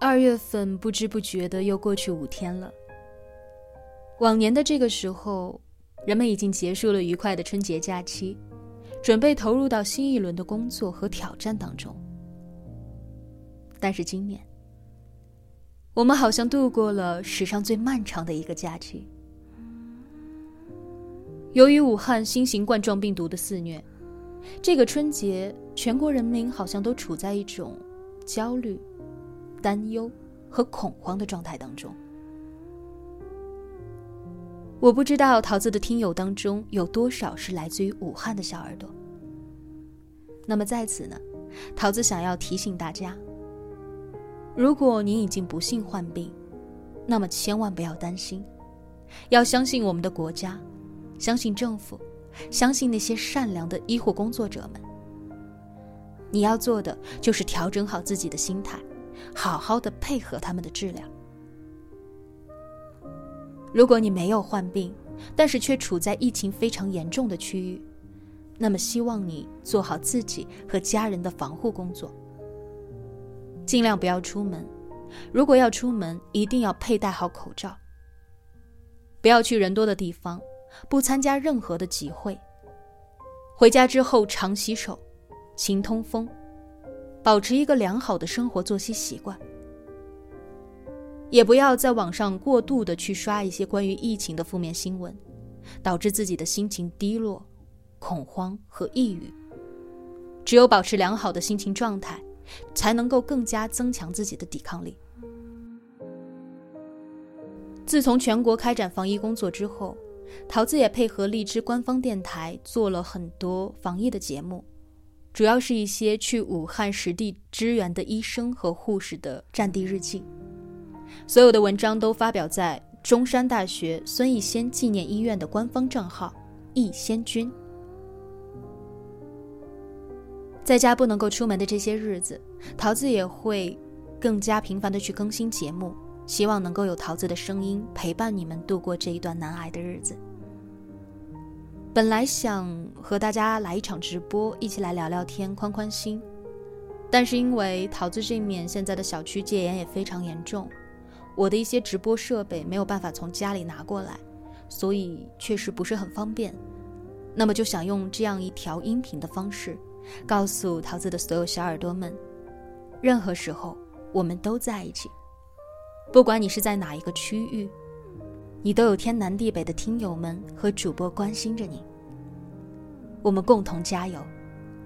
二月份不知不觉的又过去五天了。往年的这个时候，人们已经结束了愉快的春节假期，准备投入到新一轮的工作和挑战当中。但是今年，我们好像度过了史上最漫长的一个假期。由于武汉新型冠状病毒的肆虐，这个春节，全国人民好像都处在一种焦虑。担忧和恐慌的状态当中，我不知道桃子的听友当中有多少是来自于武汉的小耳朵。那么在此呢，桃子想要提醒大家：如果你已经不幸患病，那么千万不要担心，要相信我们的国家，相信政府，相信那些善良的医护工作者们。你要做的就是调整好自己的心态。好好的配合他们的治疗。如果你没有患病，但是却处在疫情非常严重的区域，那么希望你做好自己和家人的防护工作，尽量不要出门。如果要出门，一定要佩戴好口罩。不要去人多的地方，不参加任何的集会。回家之后常洗手，勤通风。保持一个良好的生活作息习惯，也不要在网上过度的去刷一些关于疫情的负面新闻，导致自己的心情低落、恐慌和抑郁。只有保持良好的心情状态，才能够更加增强自己的抵抗力。自从全国开展防疫工作之后，桃子也配合荔枝官方电台做了很多防疫的节目。主要是一些去武汉实地支援的医生和护士的战地日记，所有的文章都发表在中山大学孙逸仙纪念医院的官方账号“逸仙君”。在家不能够出门的这些日子，桃子也会更加频繁的去更新节目，希望能够有桃子的声音陪伴你们度过这一段难挨的日子。本来想和大家来一场直播，一起来聊聊天，宽宽心。但是因为桃子这面现在的小区戒严也非常严重，我的一些直播设备没有办法从家里拿过来，所以确实不是很方便。那么就想用这样一条音频的方式，告诉桃子的所有小耳朵们：任何时候我们都在一起，不管你是在哪一个区域。你都有天南地北的听友们和主播关心着你，我们共同加油，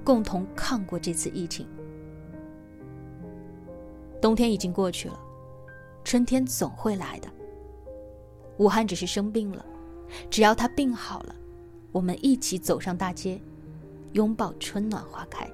共同抗过这次疫情。冬天已经过去了，春天总会来的。武汉只是生病了，只要他病好了，我们一起走上大街，拥抱春暖花开。